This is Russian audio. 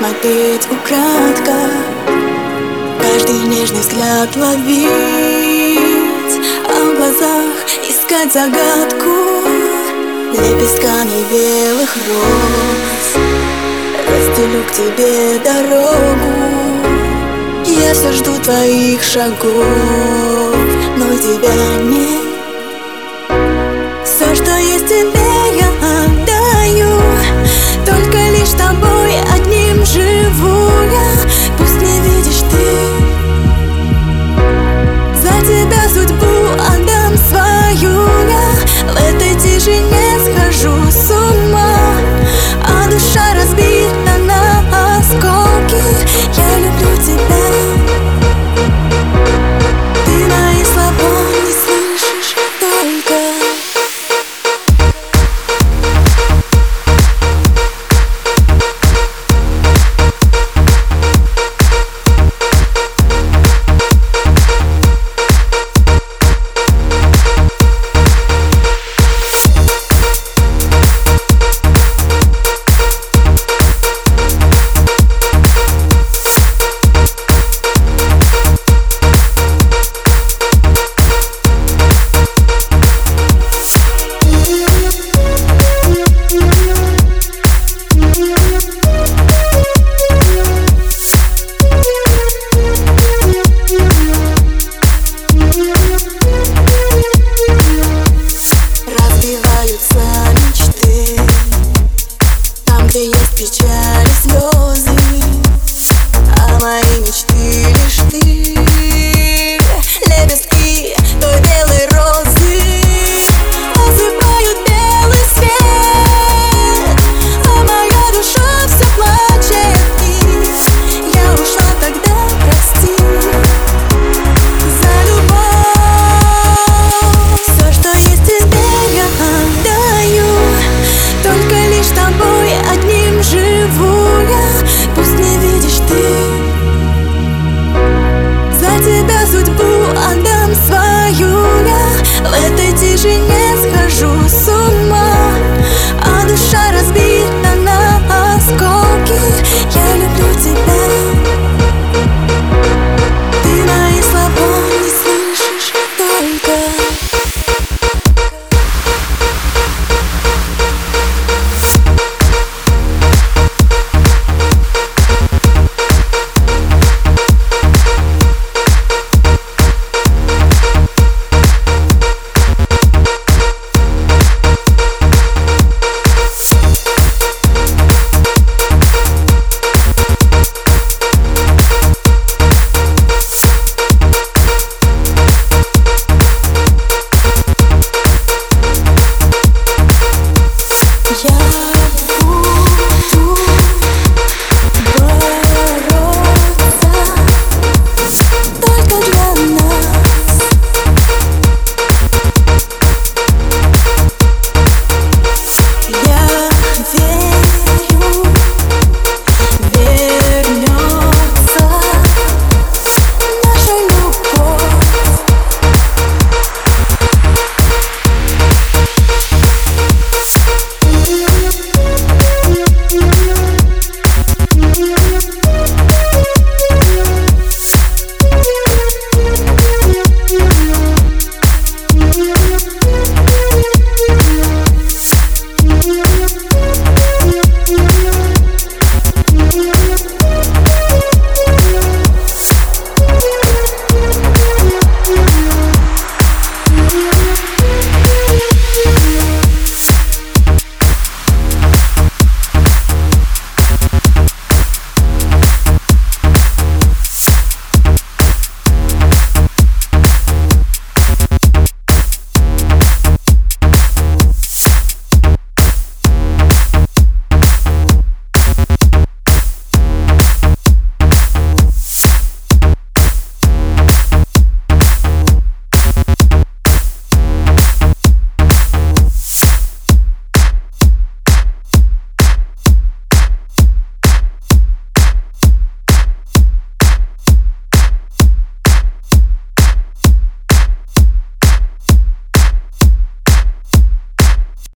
смотреть украдко Каждый нежный взгляд ловить А в глазах искать загадку Лепестками белых роз. Расстелю к тебе дорогу Я все жду твоих шагов. Но тебя нет. Все, что есть тебе живу Пусть не видишь ты. где есть печаль и слезы. 继续念。